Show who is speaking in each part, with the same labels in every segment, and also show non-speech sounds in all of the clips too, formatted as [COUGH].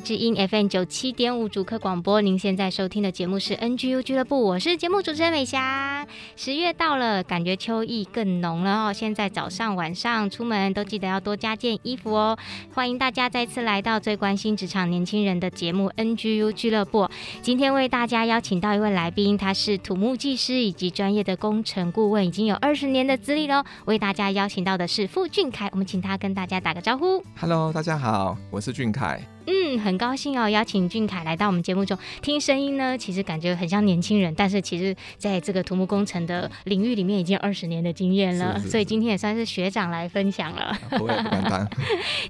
Speaker 1: 来到 IC 之音 FM 九七点五主客广播，您现在收听的节目是 NGU 俱乐部，我是节目主持人美霞。十月到了，感觉秋意更浓了哦。现在早上晚上出门都记得要多加件衣服哦。欢迎大家再次来到最关心职场年轻人的节目 NGU 俱乐部。今天为大家邀请到一位来宾，他是土木技师以及专业的工程顾问，已经有二十年的资历喽。为大家邀请到的是傅俊凯，我们请他跟大家打个招呼。
Speaker 2: Hello，大家好，我是俊凯。
Speaker 1: 嗯，很高兴哦，邀请俊凯来到我们节目中。听声音呢，其实感觉很像年轻人，但是其实在这个土木工程的领域里面，已经二十年的经验了，所以今天也算是学长来分享了。
Speaker 2: 不 [LAUGHS] 会，不敢当。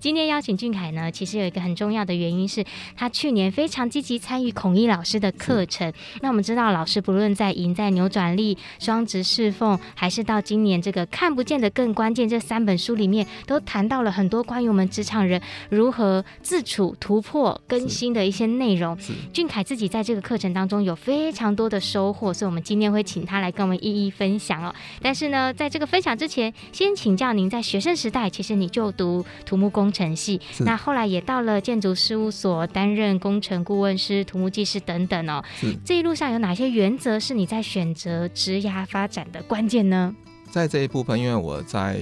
Speaker 1: 今天邀请俊凯呢，其实有一个很重要的原因是他去年非常积极参与孔毅老师的课程。那我们知道，老师不论在赢在扭转力、双直侍奉，还是到今年这个看不见的更关键这三本书里面，都谈到了很多关于我们职场人如何自处。突破更新的一些内容，俊凯自己在这个课程当中有非常多的收获，所以我们今天会请他来跟我们一一分享哦。但是呢，在这个分享之前，先请教您，在学生时代，其实你就读土木工程系，那后来也到了建筑事务所担任工程顾问师、土木技师等等哦。这一路上有哪些原则是你在选择职涯发展的关键呢？
Speaker 2: 在这一部分，因为我在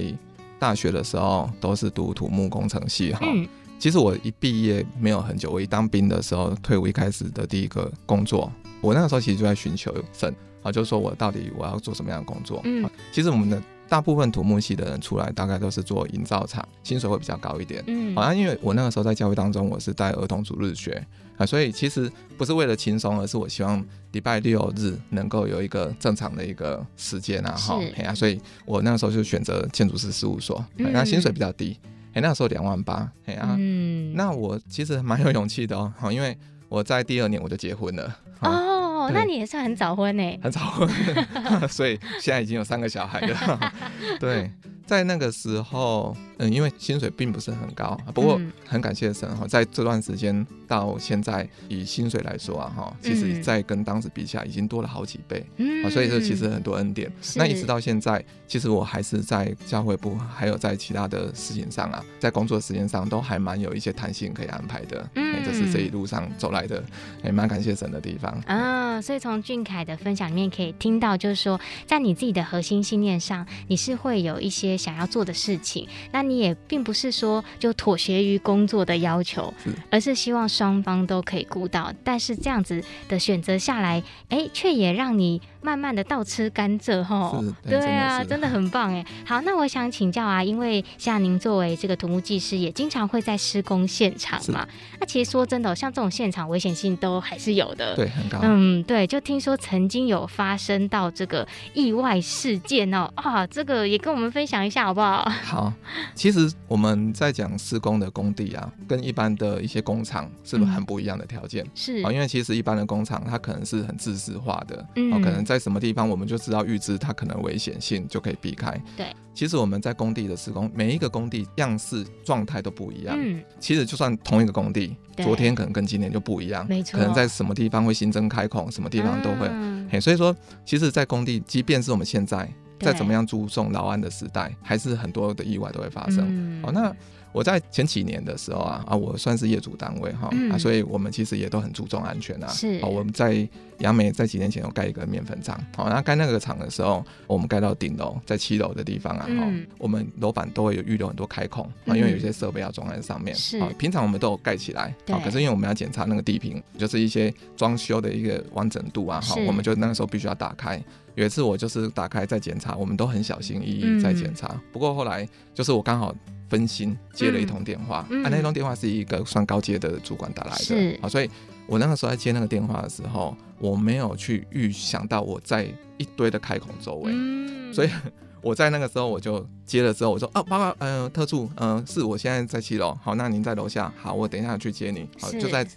Speaker 2: 大学的时候都是读土木工程系哈。嗯其实我一毕业没有很久，我一当兵的时候退伍，一开始的第一个工作，我那个时候其实就在寻求生啊，就是说我到底我要做什么样的工作？嗯，其实我们的大部分土木系的人出来，大概都是做营造厂，薪水会比较高一点。嗯，好像因为我那个时候在教育当中，我是带儿童主日学啊，所以其实不是为了轻松，而是我希望礼拜六日能够有一个正常的一个时间啊，哈，哎呀，所以我那个时候就选择建筑师事务所，那薪水比较低。哎，那时候两万八，哎啊，嗯，那我其实蛮有勇气的哦，好，因为我在第二年我就结婚了。
Speaker 1: 哦，那你也算很早婚呢？
Speaker 2: 很早婚，[LAUGHS] 所以现在已经有三个小孩了。[LAUGHS] 对。在那个时候，嗯，因为薪水并不是很高，不过很感谢神哈，在这段时间到现在，以薪水来说啊哈，其实在跟当时比起来，已经多了好几倍，嗯，所以说其实很多恩典。那一直到现在，其实我还是在教会部，还有在其他的事情上啊，在工作时间上都还蛮有一些弹性可以安排的，嗯，这是这一路上走来的，也蛮感谢神的地方
Speaker 1: 啊。所以从俊凯的分享里面可以听到，就是说，在你自己的核心信念上，你是会有一些。想要做的事情，那你也并不是说就妥协于工作的要求，是而是希望双方都可以顾到。但是这样子的选择下来，哎，却也让你。慢慢的倒吃甘蔗哈，对啊，真的很棒哎。好，那我想请教啊，因为像您作为这个土木技师，也经常会在施工现场嘛。那其实说真的，像这种现场危险性都还是有的，
Speaker 2: 对，很高。
Speaker 1: 嗯，对，就听说曾经有发生到这个意外事件哦，啊，这个也跟我们分享一下好不好？
Speaker 2: 好，其实我们在讲施工的工地啊，跟一般的一些工厂是不是很不一样的条件？是啊，因为其实一般的工厂它可能是很自私化的，嗯，可能。在什么地方，我们就知道预知它可能危险性，就可以避开。对，其实我们在工地的施工，每一个工地样式状态都不一样。嗯，其实就算同一个工地，昨天可能跟今天就不一样。没错，可能在什么地方会新增开孔，什么地方都会。嘿，所以说，其实，在工地，即便是我们现在再怎么样注重劳安的时代，还是很多的意外都会发生。好，那。我在前几年的时候啊啊，我算是业主单位哈、嗯、啊，所以我们其实也都很注重安全啊。是，我们在杨梅在几年前有盖一个面粉厂，好，那盖那个厂的时候，我们盖到顶楼，在七楼的地方啊，哈、嗯，我们楼板都会有预留很多开孔啊，因为有些设备要装在上面。是，平常我们都有盖起来，啊，可是因为我们要检查那个地坪，就是一些装修的一个完整度啊，哈，我们就那个时候必须要打开。有一次我就是打开再检查，我们都很小心翼翼在检查，不过后来就是我刚好。分心接了一通电话，嗯、啊，那通电话是一个算高阶的主管打来的，
Speaker 1: 是。
Speaker 2: 啊，所以我那个时候在接那个电话的时候，我没有去预想到我在一堆的开孔周围，嗯、所以 [LAUGHS] 我在那个时候我就接了之后，我说哦，报告，嗯、呃，特助，嗯、呃，是我现在在七楼，好，那您在楼下，好，我等一下去接你，好，就在。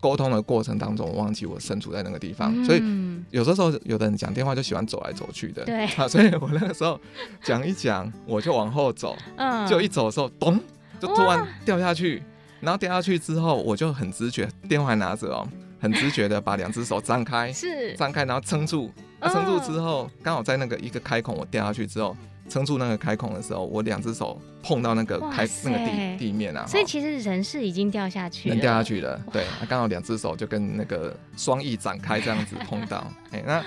Speaker 2: 沟通的过程当中，我忘记我身处在那个地方，嗯、所以有的时候有的人讲电话就喜欢走来走去的，
Speaker 1: 对。[LAUGHS]
Speaker 2: 啊，所以我那个时候讲一讲，我就往后走，嗯，就一走的时候，咚，就突然掉下去，然后掉下去之后，我就很直觉，电话还拿着哦，很直觉的把两只手张开，[LAUGHS] 是。张开，然后撑住，撑住之后，刚好在那个一个开孔，我掉下去之后。撑住那个开孔的时候，我两只手碰到那个开那个地地面啊，
Speaker 1: 所以其实人是已经掉下去了，
Speaker 2: 人掉下去了。对，刚好两只手就跟那个双翼展开这样子碰到，哎、欸，那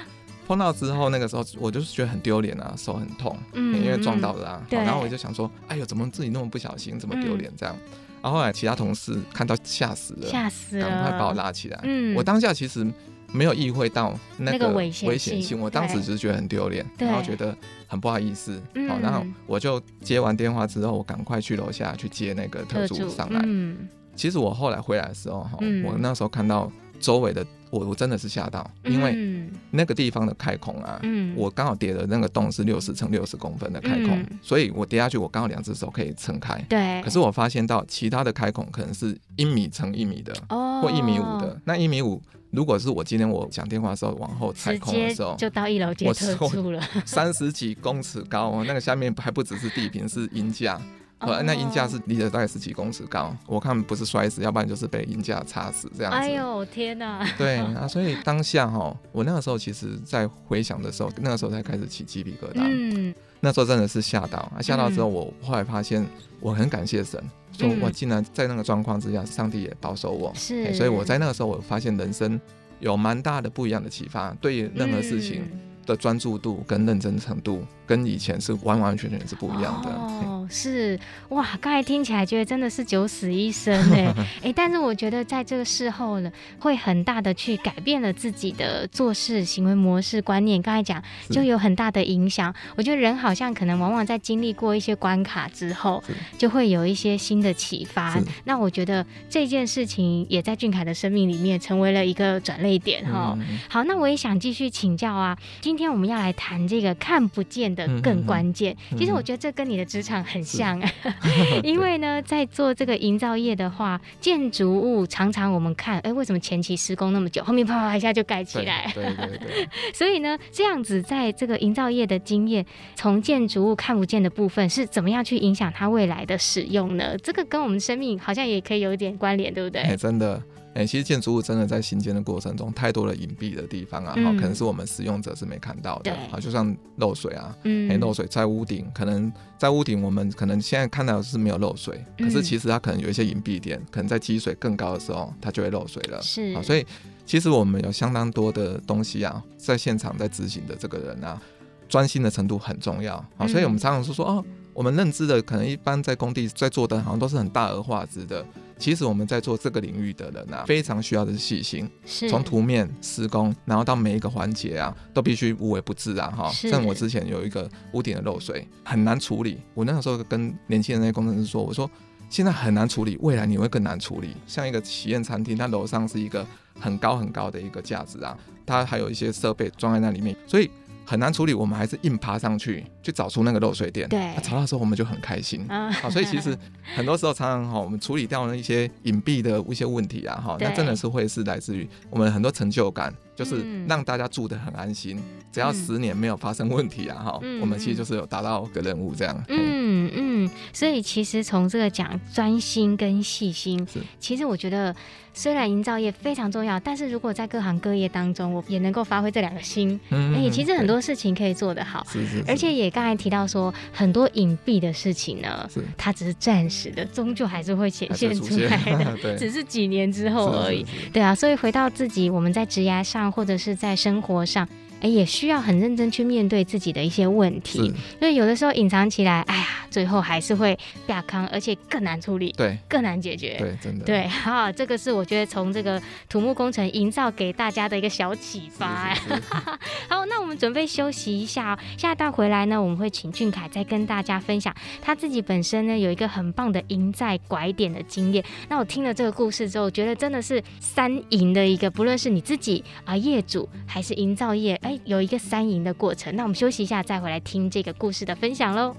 Speaker 2: 碰到之后，那个时候我就是觉得很丢脸啊，手很痛，嗯、欸，因为撞到了啊。对。然后我就想说，哎呦，怎么自己那么不小心，怎么丢脸这样？嗯、然后后来其他同事看到吓死了，
Speaker 1: 吓死了，
Speaker 2: 赶快把我拉起来。嗯。我当下其实。没有意会到那个危险性，性我当时只是觉得很丢脸，然后觉得很不好意思。对好，然后我就接完电话之后，我赶快去楼下去接那个特助上来。嗯、其实我后来回来的时候，哈、嗯，我那时候看到周围的我，我真的是吓到，因为那个地方的开孔啊，嗯、我刚好跌的那个洞是六十乘六十公分的开孔，嗯、所以我跌下去，我刚好两只手可以撑开。对。可是我发现到其他的开孔可能是一米乘一米的，哦、或一米五的，那一米五。如果是我今天我讲电话的时候往后踩空的时候，
Speaker 1: 就到一楼接特助了。
Speaker 2: 三十几公尺高，那个下面还不只是地坪，是鹰架，哦、那鹰架是离了大概十几公尺高。我看不是摔死，要不然就是被鹰架插死这样子。
Speaker 1: 哎呦天哪！
Speaker 2: 对 [LAUGHS] 啊，所以当下哈，我那个时候其实在回想的时候，那个时候才开始起鸡皮疙瘩。嗯，那时候真的是吓到，吓到之后，我后来发现我很感谢神。说我竟然在那个状况之下，上帝也保守我，是，所以我在那个时候，我发现人生有蛮大的不一样的启发，对于任何事情的专注度跟认真程度，跟以前是完完全全是不一样的。
Speaker 1: 哦，是哇，刚才听起来觉得真的是九死一生 [LAUGHS] 哎哎，但是我觉得在这个事后呢，会很大的去改变了自己的做事行为模式观念。刚才讲就有很大的影响。我觉得人好像可能往往在经历过一些关卡之后，就会有一些新的启发。那我觉得这件事情也在俊凯的生命里面成为了一个转捩点哈。嗯、好，那我也想继续请教啊，今天我们要来谈这个看不见的。更关键，其实我觉得这跟你的职场很像，[LAUGHS] 因为呢，在做这个营造业的话，建筑物常常我们看，哎，为什么前期施工那么久，后面啪啪一下就盖起来？对对对。[LAUGHS] 所以呢，这样子在这个营造业的经验，从建筑物看不见的部分是怎么样去影响它未来的使用呢？这个跟我们生命好像也可以有一点关联，对不对？哎，真的。
Speaker 2: 哎、欸，其实建筑物真的在新建的过程中，太多的隐蔽的地方啊，哈、嗯，可能是我们使用者是没看到的，啊，就像漏水啊，嗯，欸、漏水在屋顶，可能在屋顶我们可能现在看到的是没有漏水，嗯、可是其实它可能有一些隐蔽点，可能在积水更高的时候，它就会漏水了，是，啊，所以其实我们有相当多的东西啊，在现场在执行的这个人啊，专心的程度很重要，好，所以我们常常是说哦，我们认知的可能一般在工地在做的，好像都是很大而化之的。其实我们在做这个领域的人啊，非常需要的是细心，是从图面施工，然后到每一个环节啊，都必须无微不至啊，哈。像我之前有一个屋顶的漏水，很难处理。我那个时候跟年轻人那些工程师说，我说现在很难处理，未来你会更难处理。像一个喜宴餐厅，它楼上是一个很高很高的一个架子啊，它还有一些设备装在那里面，所以。很难处理，我们还是硬爬上去去找出那个漏水点。对，找到的时候我们就很开心。啊，好，所以其实很多时候常常哈，我们处理掉了一些隐蔽的一些问题啊，哈，那真的是会是来自于我们很多成就感。就是让大家住得很安心，嗯、只要十年没有发生问题啊，哈、嗯，我们其实就是有达到个任务这样。
Speaker 1: 嗯嗯，所以其实从这个讲专心跟细心，是其实我觉得虽然营造业非常重要，但是如果在各行各业当中，我也能够发挥这两个心，哎、嗯欸，其实很多事情可以做得好。是是，是，而且也刚才提到说，很多隐蔽的事情呢，它只是暂时的，终究还是会显现出来的，[LAUGHS] 对只是几年之后而已。是是是对啊，所以回到自己，我们在职涯上。或者是在生活上，哎，也需要很认真去面对自己的一些问题。所以有的时候隐藏起来，哎呀，最后还是会亚康，而且更难处理，
Speaker 2: 对，
Speaker 1: 更难解决，
Speaker 2: 对，真的，
Speaker 1: 对，好，这个是我觉得从这个土木工程营造给大家的一个小启发。[LAUGHS] 好，那我们准备休息一下哦，下一段回来呢，我们会请俊凯再跟大家分享他自己本身呢有一个很棒的赢在拐点的经验。那我听了这个故事之后，我觉得真的是三赢的一个，不论是你自己啊业主还是营造业，有一个三赢的过程。那我们休息一下，再回来听这个故事的分享喽。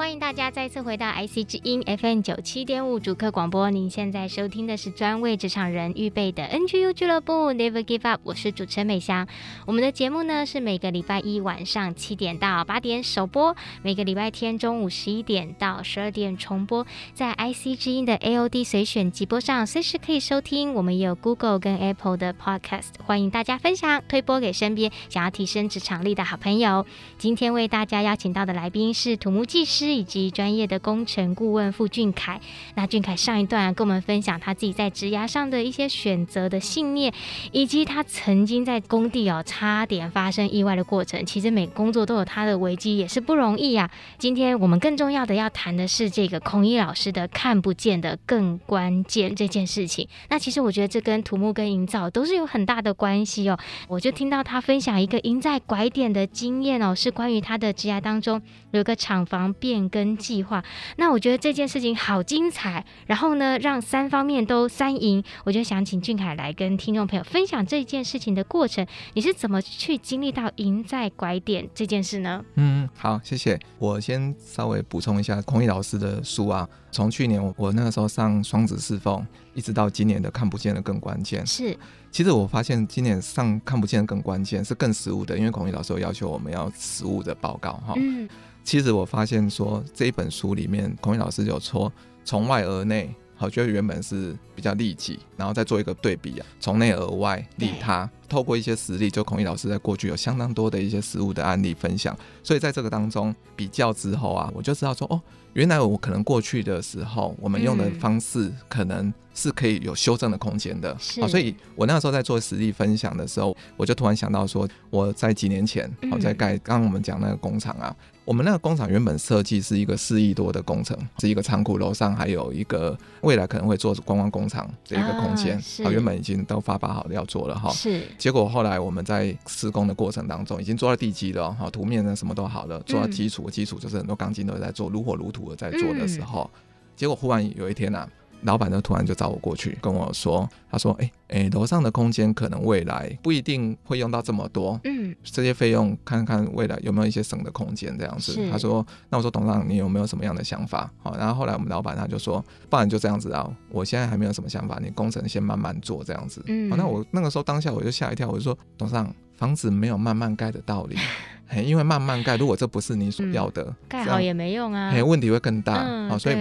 Speaker 1: 欢迎大家再次回到 IC 之音 FM 九七点五主客广播，您现在收听的是专为职场人预备的 NGU 俱乐部 Never Give Up，我是主持人美香。我们的节目呢是每个礼拜一晚上七点到八点首播，每个礼拜天中午十一点到十二点重播，在 IC 之音的 AOD 随选即播上随时可以收听。我们也有 Google 跟 Apple 的 Podcast，欢迎大家分享推播给身边想要提升职场力的好朋友。今天为大家邀请到的来宾是土木技师以及专业的工程顾问傅俊凯，那俊凯上一段跟我们分享他自己在职涯上的一些选择的信念，以及他曾经在工地哦差点发生意外的过程。其实每个工作都有他的危机，也是不容易呀、啊。今天我们更重要的要谈的是这个孔乙老师的看不见的更关键这件事情。那其实我觉得这跟土木跟营造都是有很大的关系哦。我就听到他分享一个赢在拐点的经验哦，是关于他的职涯当中有一个厂房变更。计划，那我觉得这件事情好精彩，然后呢，让三方面都三赢，我就想请俊凯来跟听众朋友分享这件事情的过程，你是怎么去经历到赢在拐点这件事呢？
Speaker 2: 嗯，好，谢谢。我先稍微补充一下孔毅老师的书啊，从去年我我那个时候上双子侍奉，一直到今年的看不见的更关键。
Speaker 1: 是，
Speaker 2: 其实我发现今年上看不见的更关键是更实务的，因为孔毅老师有要求我们要实务的报告哈。嗯。其实我发现说，这一本书里面，孔乙老师有说从外而内，好，觉得原本是比较利己，然后再做一个对比啊，从内而外利他，透过一些实例，就孔乙老师在过去有相当多的一些实物的案例分享，所以在这个当中比较之后啊，我就知道说哦。原来我可能过去的时候，我们用的方式可能是可以有修正的空间的。好，所以我那时候在做实例分享的时候，我就突然想到说，我在几年前，好在盖刚刚我们讲那个工厂啊，我们那个工厂原本设计是一个四亿多的工程，是一个仓库，楼上还有一个未来可能会做观光工厂的一个空间。啊，原本已经都发包好要做了哈。是。结果后来我们在施工的过程当中，已经做到地基了，哈，图面呢什么都好了，做到基础，基础就是很多钢筋都在做，如火如荼。的在做的时候，结果忽然有一天呐、啊，老板就突然就找我过去跟我说，他说：“哎、欸、哎，楼上的空间可能未来不一定会用到这么多，嗯，这些费用看看未来有没有一些省的空间这样子。”他说：“那我说董事长，你有没有什么样的想法？”好，然后后来我们老板他就说：“不然就这样子啊，我现在还没有什么想法，你工程先慢慢做这样子。”嗯，好，那我那个时候当下我就吓一跳，我就说：“董事长，房子没有慢慢盖的道理。[LAUGHS] ”因为慢慢盖，如果这不是你所要的，盖、嗯、好也没用啊，问题会更大。嗯、好，所以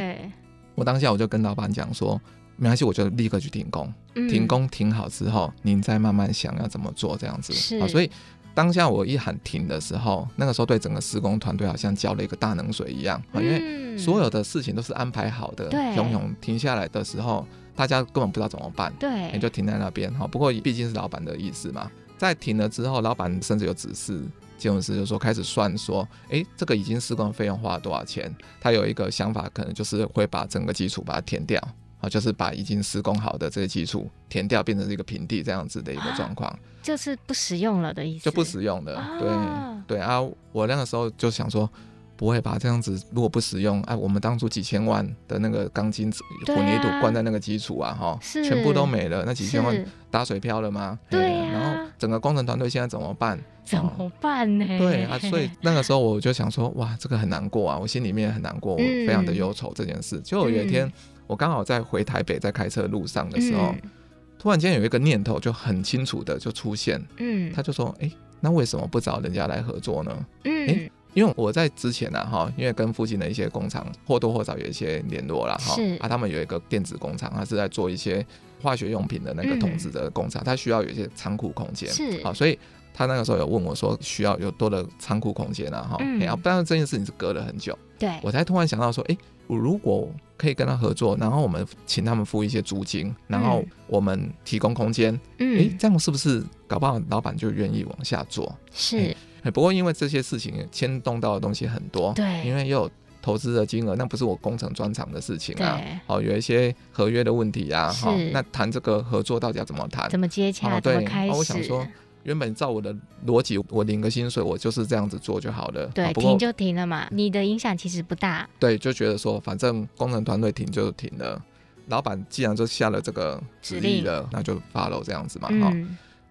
Speaker 2: 我当下我就跟老板讲说，没关系，我就立刻去停工。嗯、停工停好之后，您再慢慢想要怎么做这样子。是，好，所以当下我一喊停的时候，那个时候对整个施工团队好像浇了一个大冷水一样。嗯、因为所有的事情都是安排好的，对，永远停下来的时候，大家根本不知道怎么办。对，也就停在那边。哈，不过毕竟是老板的意思嘛。在停了之后，老板甚至有指示。建筑师就说开始算说，哎、欸，这个已经施工费用花了多少钱？他有一个想法，可能就是会把整个基础把它填掉，啊，就是把已经施工好的这个基础填掉，变成一个平地这样子的一个状况，
Speaker 1: 就是不实用了的意思，
Speaker 2: 就不实用的，对对啊，我那个时候就想说。不会吧？这样子如果不使用，哎，我们当初几千万的那个钢筋混凝土灌在那个基础啊，哈，全部都没了，那几千万打水漂了吗？对、啊。然后整个工程团队现在怎么办？
Speaker 1: 怎么办呢？
Speaker 2: 对啊，所以那个时候我就想说，哇，这个很难过啊，我心里面很难过，我非常的忧愁这件事。结果有一天，我刚好在回台北，在开车路上的时候，突然间有一个念头就很清楚的就出现，嗯，他就说，哎，那为什么不找人家来合作呢？嗯。因为我在之前呢，哈，因为跟附近的一些工厂或多或少有一些联络了，哈，啊，他们有一个电子工厂，他是在做一些化学用品的那个桶子的工厂，他需要有一些仓库空间，是，好，所以他那个时候有问我说，需要有多的仓库空间啊，哈，然后，但是这件事情是隔了很久，对，我才突然想到说，哎，我如果可以跟他合作，然后我们请他们付一些租金，然后我们提供空间，嗯，哎，这样是不是搞不好老板就愿意往下做？是。不过因为这些事情牵动到的东西很多，对，因为又有投资的金额，那不是我工程专长的事情啊。哦，有一些合约的问题啊，好，那谈这个合作到底要怎么谈？
Speaker 1: 怎么接洽？怎么开始？
Speaker 2: 我想说，原本照我的逻辑，我领个薪水，我就是这样子做就好了。
Speaker 1: 对，停就停了嘛，你的影响其实不大。
Speaker 2: 对，就觉得说，反正工程团队停就停了，老板既然就下了这个指令了，那就 follow 这样子嘛，哈。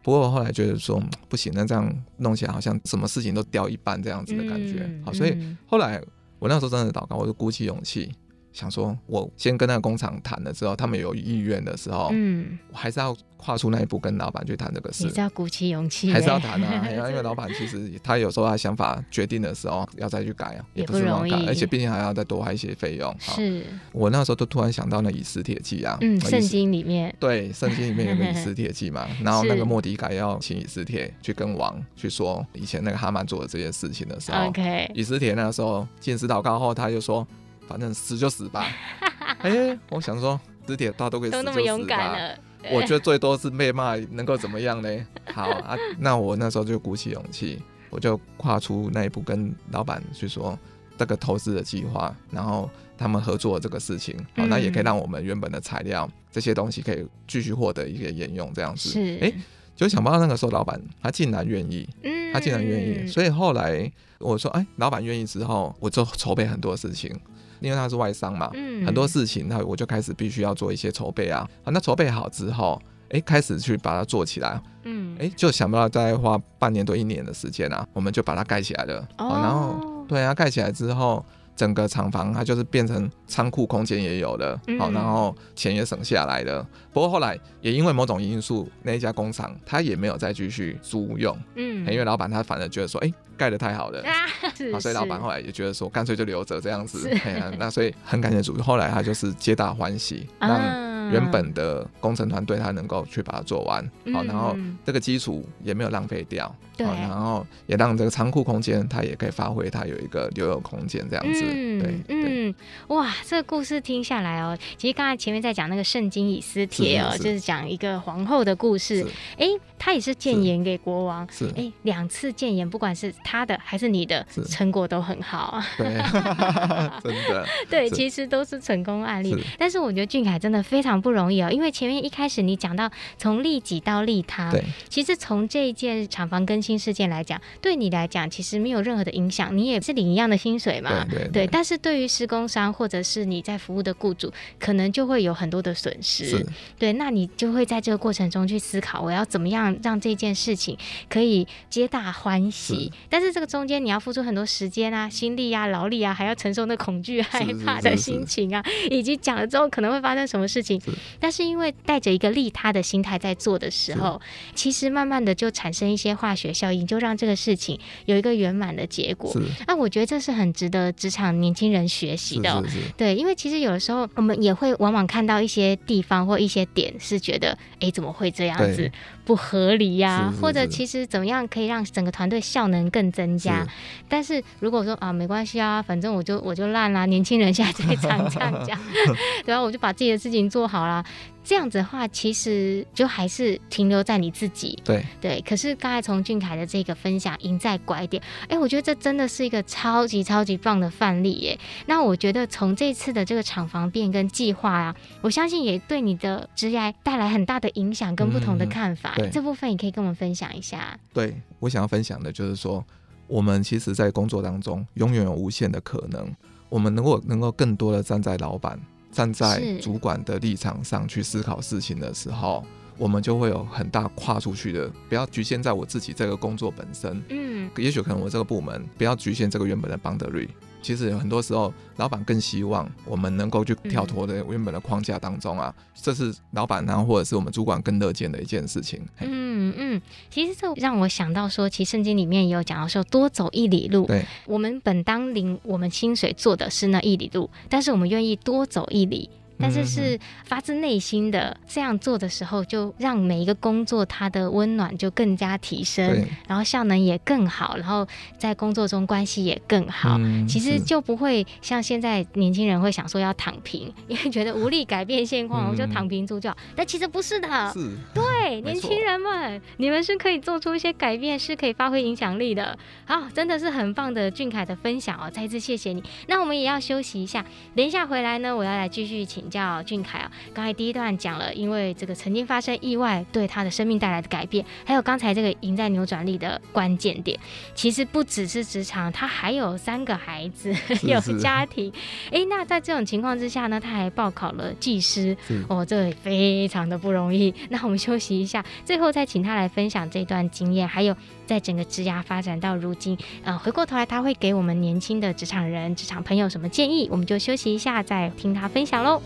Speaker 2: 不过我后来觉得说不行，那这样弄起来好像什么事情都掉一半这样子的感觉。嗯、好，所以后来我那时候真的祷告，我就鼓起勇气，想说我先跟那个工厂谈了之后，他们有意愿的时候，嗯，我还是要。跨出那一步跟老板去谈这个事，
Speaker 1: 你是要鼓起勇气，
Speaker 2: 还是要谈啊？因为老板其实他有时候他想法决定的时候要再去改啊，
Speaker 1: 也不是容易，
Speaker 2: 而且毕竟还要再多花一些费用。是，我那时候都突然想到那以斯帖记啊，
Speaker 1: 嗯，圣经里面 [LAUGHS]
Speaker 2: 对，圣经里面有个以斯帖记嘛，[LAUGHS] 然后那个莫迪改要请以斯帖去跟王去说以前那个哈曼做的这些事情的时候，OK，以斯帖那个时候进食祷告后，他就说，反正死就死吧。[LAUGHS] 哎，我想说，以斯帖大家都可以死就死吧，都那么勇敢了。我觉得最多是被骂，能够怎么样呢？好啊，那我那时候就鼓起勇气，我就跨出那一步，跟老板去说这个投资的计划，然后他们合作这个事情，好，那也可以让我们原本的材料这些东西可以继续获得一个沿用，这样子。是，哎，就想不到那个时候老板他竟然愿意，他竟然愿意，所以后来我说，哎，老板愿意之后，我就筹备很多事情。因为他是外商嘛，嗯、很多事情那我就开始必须要做一些筹备啊。好，那筹备好之后，哎，开始去把它做起来，嗯，哎，就想不到再花半年多一年的时间啊，我们就把它盖起来了。哦，然后对啊，盖起来之后。整个厂房它就是变成仓库空间也有了，好、嗯，然后钱也省下来了。不过后来也因为某种因素，那一家工厂它也没有再继续租用，嗯，因为老板他反而觉得说，哎，盖的太好了，[LAUGHS] 啊，所以老板后来也觉得说，干脆就留着这样子，是。啊、那所以很感谢主，后来他就是皆大欢喜，让、啊。原本的工程团队他能够去把它做完，好，然后这个基础也没有浪费掉，对，然后也让这个仓库空间它也可以发挥它有一个留有空间这样子，对，嗯，
Speaker 1: 哇，这个故事听下来哦，其实刚才前面在讲那个圣经以斯帖哦，就是讲一个皇后的故事，哎，他也是谏言给国王，是，哎，两次谏言，不管是他的还是你的，成果都很好，[LAUGHS] [LAUGHS]
Speaker 2: 对，真的，
Speaker 1: 对，其实都是成功案例，但是我觉得俊凯真的非常。不容易哦，因为前面一开始你讲到从利己到利他，对，其实从这一件厂房更新事件来讲，对你来讲其实没有任何的影响，你也是领一样的薪水嘛，对，对，对，对。但是对于施工商或者是你在服务的雇主，可能就会有很多的损失，对。那你就会在这个过程中去思考，我要怎么样让这件事情可以皆大欢喜？是，但是这个中间你要付出很多时间啊、心力啊、劳力啊，还要承受那恐惧、害怕的心情啊，以及讲了之后可能会发生什么事情。但是因为带着一个利他的心态在做的时候，其实慢慢的就产生一些化学效应，就让这个事情有一个圆满的结果。那我觉得这是很值得职场年轻人学习的。对，因为其实有的时候我们也会往往看到一些地方或一些点，是觉得哎，怎么会这样子？不合理呀、啊，或者其实怎么样可以让整个团队效能更增加？是，但是如果说啊，没关系啊，反正我就我就烂啦。年轻人现在最常这样讲，[LAUGHS] 对啊，我就把自己的事情做好啦。这样子的话，其实就还是停留在你自己。对对。可是刚才从俊凯的这个分享，赢在拐点，哎，我觉得这真的是一个超级超级棒的范例耶。那我觉得从这次的这个厂房变更计划啊，我相信也对你的职业带来很大的影响跟不同的看法。嗯、这部分也可以跟我们分享一下。
Speaker 2: 对，我想要分享的就是说，我们其实，在工作当中，永远有无限的可能。我们能够能够更多的站在老板。站在主管的立场上去思考事情的时候，我们就会有很大跨出去的，不要局限在我自己这个工作本身。嗯，也许可能我这个部门不要局限这个原本的 boundary。其实有很多时候，老板更希望我们能够去跳脱的原本的框架当中啊，嗯、这是老板呢，或者是我们主管更乐见的一件事情。
Speaker 1: 嗯嗯，其实这让我想到说，其实圣经里面也有讲到说，多走一里路。对，我们本当领我们薪水做的是那一里路，但是我们愿意多走一里。但是是发自内心的这样做的时候，就让每一个工作它的温暖就更加提升，然后效能也更好，然后在工作中关系也更好。嗯、其实就不会像现在年轻人会想说要躺平，因为觉得无力改变现况，我就躺平住就好。但其实不是的，是对年轻人们，你们是可以做出一些改变，是可以发挥影响力的。好，真的是很棒的俊凯的分享哦，再一次谢谢你。那我们也要休息一下，等一下回来呢，我要来继续请。叫俊凯啊，刚才第一段讲了，因为这个曾经发生意外对他的生命带来的改变，还有刚才这个赢在扭转力的关键点，其实不只是职场，他还有三个孩子，是 [LAUGHS] 是有家庭。哎，那在这种情况之下呢，他还报考了技师，哦，这个非常的不容易。那我们休息一下，最后再请他来分享这段经验，还有在整个职涯发展到如今，呃，回过头来他会给我们年轻的职场人、职场朋友什么建议？我们就休息一下，再听他分享喽。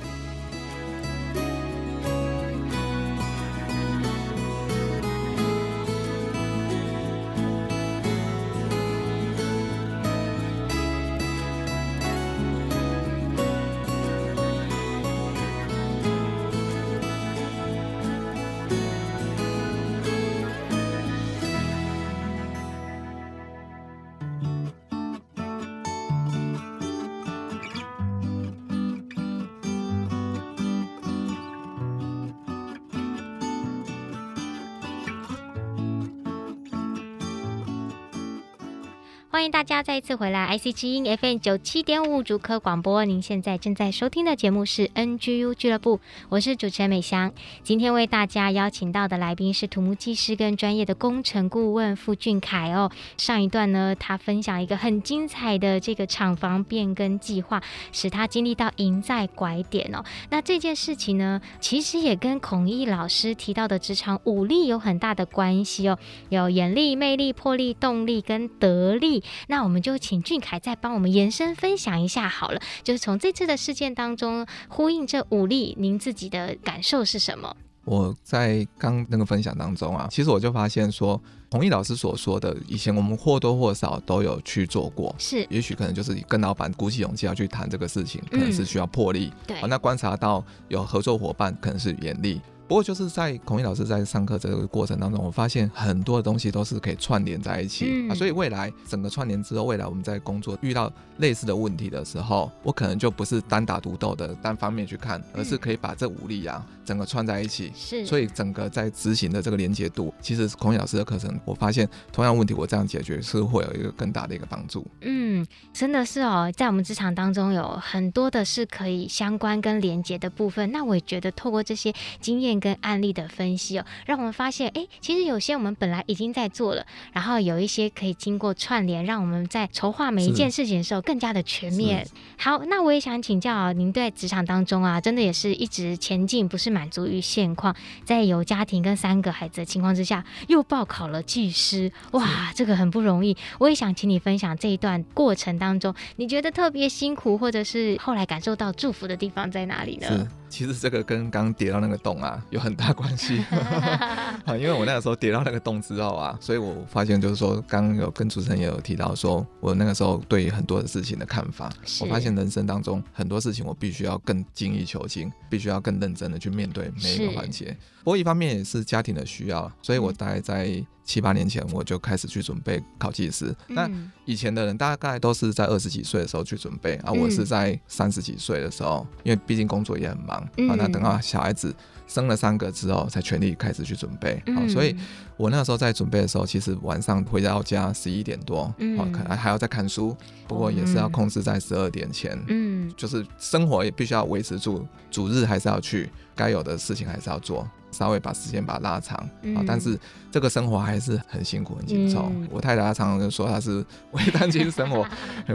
Speaker 1: 欢迎大家再一次回来，IC 之音 FM 九七点五竹科广播。您现在正在收听的节目是 NGU 俱乐部，我是主持人美香。今天为大家邀请到的来宾是土木技师跟专业的工程顾问傅俊凯哦。上一段呢，他分享一个很精彩的这个厂房变更计划，使他经历到赢在拐点哦。那这件事情呢，其实也跟孔毅老师提到的职场武力有很大的关系哦，有眼力、魅力、魄力、动力跟得力。那我们就请俊凯再帮我们延伸分享一下好了，就是从这次的事件当中呼应这五力，您自己的感受是什么？
Speaker 2: 我在刚那个分享当中啊，其实我就发现说，弘毅老师所说的，以前我们或多或少都有去做过，
Speaker 1: 是，
Speaker 2: 也许可能就是跟老板鼓起勇气要去谈这个事情，可能是需要魄力，
Speaker 1: 对、
Speaker 2: 嗯，那观察到有合作伙伴，可能是眼力。不过就是在孔毅老师在上课这个过程当中，我发现很多的东西都是可以串联在一起、嗯、啊，所以未来整个串联之后，未来我们在工作遇到类似的问题的时候，我可能就不是单打独斗的单方面去看，而是可以把这五力啊整个串在一起。是，所以整个在执行的这个连接度，其实孔毅老师的课程，我发现同样问题我这样解决是会有一个更大的一个帮助。
Speaker 1: 嗯，真的是哦，在我们职场当中有很多的是可以相关跟连接的部分。那我也觉得透过这些经验跟案例的分析哦，让我们发现，哎，其实有些我们本来已经在做了，然后有一些可以经过串联，让我们在筹划每一件事情的时候更加的全面。好，那我也想请教啊，您对职场当中啊，真的也是一直前进，不是满足于现况，在有家庭跟三个孩子的情况之下，又报考了技师，哇，这个很不容易。我也想请你分享这一段过程当中，你觉得特别辛苦，或者是后来感受到祝福的地方在哪里呢？
Speaker 2: 其实这个跟刚刚跌到那个洞啊 [LAUGHS] 有很大关系。[LAUGHS] 啊，因为我那个时候跌到那个洞之后啊，所以我发现就是说，刚刚有跟主持人也有提到说，我那个时候对于很多的事情的看法，我发现人生当中很多事情我必须要更精益求精，必须要更认真的去面对每一个环节。不过一方面也是家庭的需要，所以我大概在七八年前我就开始去准备考技师。嗯、那以前的人大概都是在二十几岁的时候去准备，啊，我是在三十几岁的时候，因为毕竟工作也很忙，啊，那等到小孩子生了三个之后，才全力开始去准备。啊，所以我那个时候在准备的时候，其实晚上回到家十一点多，啊，可能还要再看书，不过也是要控制在十二点前。嗯，就是生活也必须要维持住，主日还是要去，该有的事情还是要做。稍微把时间把它拉长啊、嗯，但是这个生活还是很辛苦很紧凑、嗯。我太太她常常就说她是为单亲生活，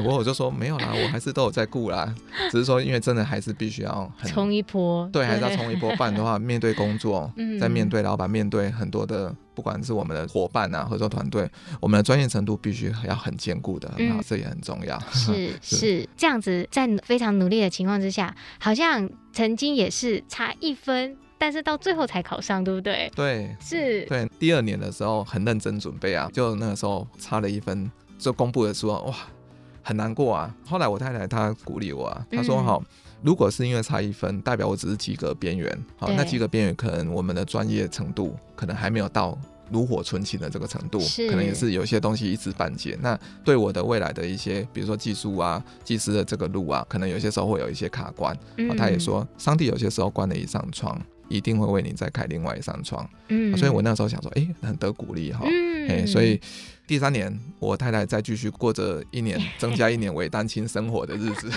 Speaker 2: 我 [LAUGHS] 我就说没有啦，我还是都有在顾啦，只是说因为真的还是必须要
Speaker 1: 冲一波，
Speaker 2: 对，还是要冲一波，不然的话 [LAUGHS] 面对工作，在面对老板，面对很多的。不管是我们的伙伴啊，合作团队，我们的专业程度必须要很坚固的，嗯，这也很重要。
Speaker 1: 是 [LAUGHS] 是，是这样子，在非常努力的情况之下，好像曾经也是差一分，但是到最后才考上，对不对？
Speaker 2: 对，
Speaker 1: 是。
Speaker 2: 对，第二年的时候很认真准备啊，就那个时候差了一分，就公布的时候，哇，很难过啊。后来我太太她鼓励我啊，她说：“好。嗯”如果是因为差一分，代表我只是及格边缘，好，那及格边缘可能我们的专业程度可能还没有到炉火纯青的这个程度，可能也是有些东西一知半解。那对我的未来的一些，比如说技术啊、技师的这个路啊，可能有些时候会有一些卡关。嗯，他也说，上帝有些时候关了一扇窗，一定会为你再开另外一扇窗。嗯，所以我那时候想说，哎、欸，很得鼓励哈，哎、嗯，所以。第三年，我太太再继续过着一年增加一年为单亲生活的日子，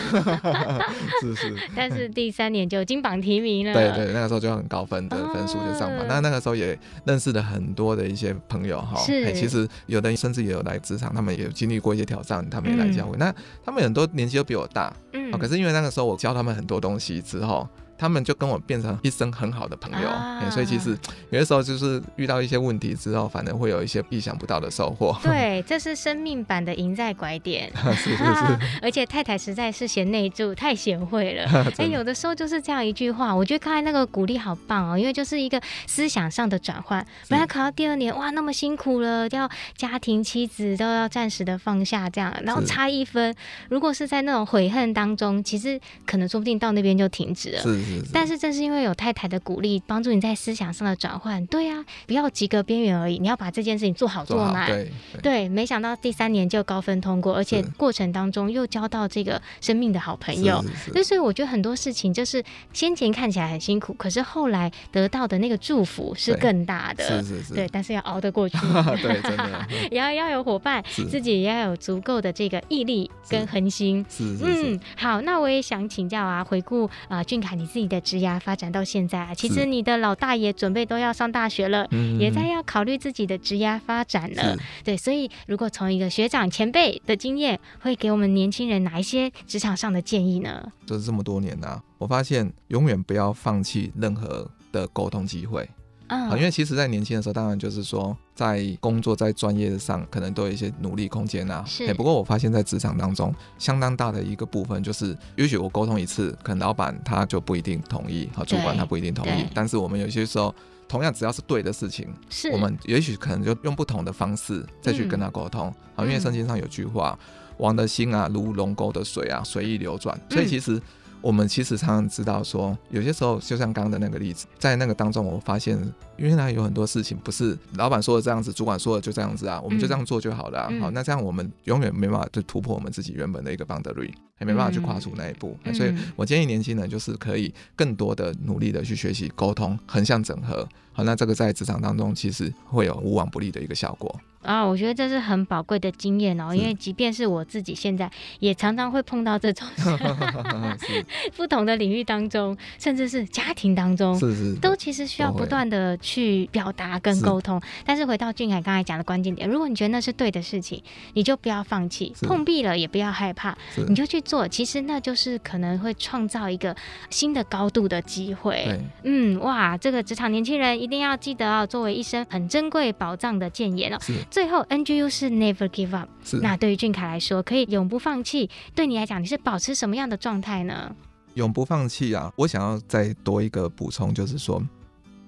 Speaker 2: [LAUGHS] 是是。
Speaker 1: 但是第三年就金榜题名了。
Speaker 2: 对对，那个时候就很高分的分数就上榜。那、哦、那个时候也认识了很多的一些朋友哈。是。其实有的人甚至也有来职场，他们也有经历过一些挑战，他们也来教会。嗯、那他们很多年纪都比我大，嗯。可是因为那个时候我教他们很多东西之后。他们就跟我变成一生很好的朋友，啊欸、所以其实有的时候就是遇到一些问题之后，反正会有一些意想不到的收获。
Speaker 1: 对，[LAUGHS] 这是生命版的赢在拐点。
Speaker 2: 是 [LAUGHS] 是是、[LAUGHS]
Speaker 1: 啊。而且太太实在是贤内助，太贤惠了。哎、欸，有的时候就是这样一句话，我觉得刚才那个鼓励好棒哦，因为就是一个思想上的转换。本来考到第二年，哇，那么辛苦了，要家庭妻子都要暂时的放下，这样，然后差一分，如果是在那种悔恨当中，其实可能说不定到那边就停止了。
Speaker 2: 是。
Speaker 1: 但是正是因为有太太的鼓励，帮助你在思想上的转换。对呀、啊，不要及格边缘而已，你要把这件事情做好做满。对，对，没想到第三年就高分通过，而且过程当中又交到这个生命的好朋友。所以我觉得很多事情就是先前看起来很辛苦，可是后来得到的那个祝福是更大的。
Speaker 2: 是是是。
Speaker 1: 对，但是要熬得过去。[LAUGHS]
Speaker 2: 对，真的。[LAUGHS]
Speaker 1: 也要要有伙伴，自己也要有足够的这个毅力跟恒心。
Speaker 2: 是是是。
Speaker 1: 嗯，好，那我也想请教啊，回顾啊、呃，俊凯你自己的职涯发展到现在啊，其实你的老大爷准备都要上大学了，也在要考虑自己的职涯发展了。对，所以如果从一个学长前辈的经验，会给我们年轻人哪一些职场上的建议呢？
Speaker 2: 就是这么多年啊，我发现永远不要放弃任何的沟通机会。啊，因为其实，在年轻的时候，当然就是说，在工作、在专业上，可能都有一些努力空间啊。是。欸，不过我发现，在职场当中，相当大的一个部分，就是也许我沟通一次，可能老板他就不一定同意，和主管他不一定同意。但是我们有些时候，同样只要是对的事情，是我们也许可能就用不同的方式再去跟他沟通。好，嗯，因为圣经上有句话：“王的心啊，如龙沟的水啊，随意流转。”所以其实。我们其实常常知道说，有些时候就像刚刚的那个例子，在那个当中，我发现原来有很多事情不是老板说的这样子，主管说的就这样子啊，我们就这样做就好了啊。好，那这样我们永远没办法去突破我们自己原本的一个 boundary，也没办法去跨出那一步。所以我建议年轻人就是可以更多的努力的去学习沟通，横向整合。好，那这个在职场当中其实会有无往不利的一个效果。
Speaker 1: 啊，我觉得这是很宝贵的经验哦，因为即便是我自己现在也常常会碰到这种 [LAUGHS] [LAUGHS] 不同的领域当中，甚至是家庭当中，是是都其实需要不断的去表达跟沟通。但是回到俊凯刚才讲的关键点，如果你觉得那是对的事情，你就不要放弃，碰壁了也不要害怕，你就去做。其实那就是可能会创造一个新的高度的机会。嗯，哇，这个职场年轻人一定要记得哦，作为一生很珍贵宝藏的谏言哦。最后，NGU 是 Never Give Up。是。那对于俊凯来说，可以永不放弃。对你来讲，你是保持什么样的状态呢？
Speaker 2: 永不放弃啊！我想要再多一个补充，就是说，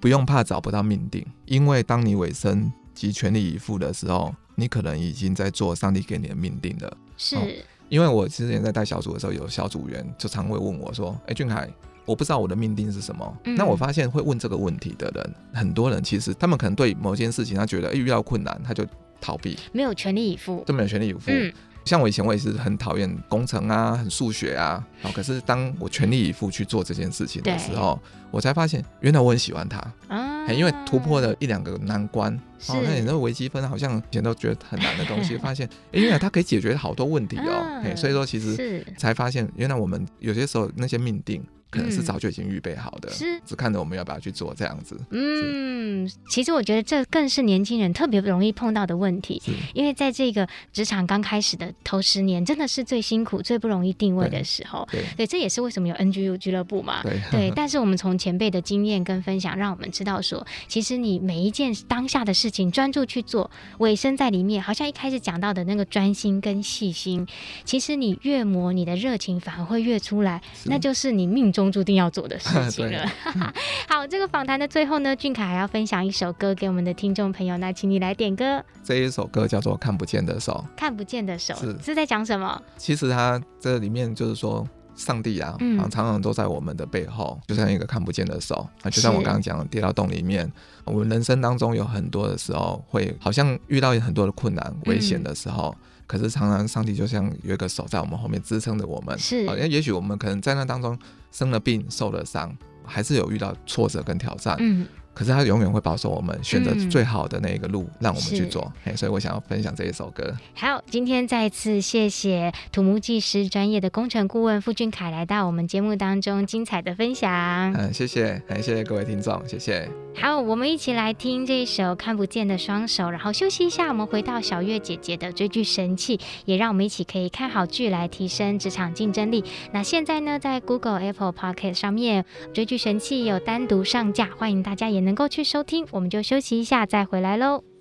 Speaker 2: 不用怕找不到命定，因为当你委身及全力以赴的时候，你可能已经在做上帝给你的命定了。
Speaker 1: 是。
Speaker 2: 哦，因为我之前在带小组的时候，有小组员就常会问我说：“哎，俊凯。”我不知道我的命定是什么。嗯。那我发现会问这个问题的人，很多人其实他们可能对某件事情，他觉得遇到困难他就逃避，
Speaker 1: 没有全力以赴，
Speaker 2: 都没有全力以赴。嗯。像我以前我也是很讨厌工程啊，很数学啊。好，可是当我全力以赴去做这件事情的时候，我才发现原来我很喜欢它。啊。因为突破了一两个难关。哦。那你那个微积分好像以前都觉得很难的东西，[LAUGHS] 发现哎，原来它可以解决好多问题哦。哎，所以说其实才发现原来我们有些时候那些命定。可能是早就已经预备好的，
Speaker 1: 是
Speaker 2: 只看着我们要不要去做这样子。
Speaker 1: 嗯，其实我觉得这更是年轻人特别容易碰到的问题，因为在这个职场刚开始的头十年，真的是最辛苦、最不容易定位的时候。
Speaker 2: 对，
Speaker 1: 对，这也是为什么有 NGU 俱乐部嘛。
Speaker 2: 对，
Speaker 1: 对。[LAUGHS] 但是我们从前辈的经验跟分享，让我们知道说，其实你每一件当下的事情专注去做，尾声在里面，好像一开始讲到的那个专心跟细心，其实你越磨，你的热情反而会越出来，那就是你命中注定要做的事 [LAUGHS] 情了。[LAUGHS] 好，这个访谈的最后呢，俊凯还要分享一首歌给我们的听众朋友，那请你来点歌。
Speaker 2: 这一首歌叫做《看不见的手》，
Speaker 1: 看不见的手是，是在讲什么？
Speaker 2: 其实它这里面就是说。上帝啊，嗯，常常都在我们的背后，就像一个看不见的手。啊，就像我刚刚讲的，跌到洞里面，我们人生当中有很多的时候，会好像遇到很多的困难、危险的时候，嗯，可是常常上帝就像有一个手在我们后面支撑着我们。
Speaker 1: 是，
Speaker 2: 好像也许我们可能在那当中生了病、受了伤，还是有遇到挫折跟挑战。嗯。可是他永远会保守我们，选择最好的那一个路，嗯、让我们去做。所以我想要分享这一首歌。
Speaker 1: 好，今天再次谢谢土木技师专业的工程顾问傅俊凯来到我们节目当中，精彩的分享。
Speaker 2: 嗯，谢谢，很，谢谢各位听众，谢谢。
Speaker 1: 好，我们一起来听这一首《看不见的双手》，然后休息一下，我们回到小月姐姐的追剧神器，也让我们一起可以看好剧来提升职场竞争力。那现在呢，在 Google、Apple Podcast 上面，追剧神器有单独上架，欢迎大家也能够去收听，我们就休息一下，再回来喽。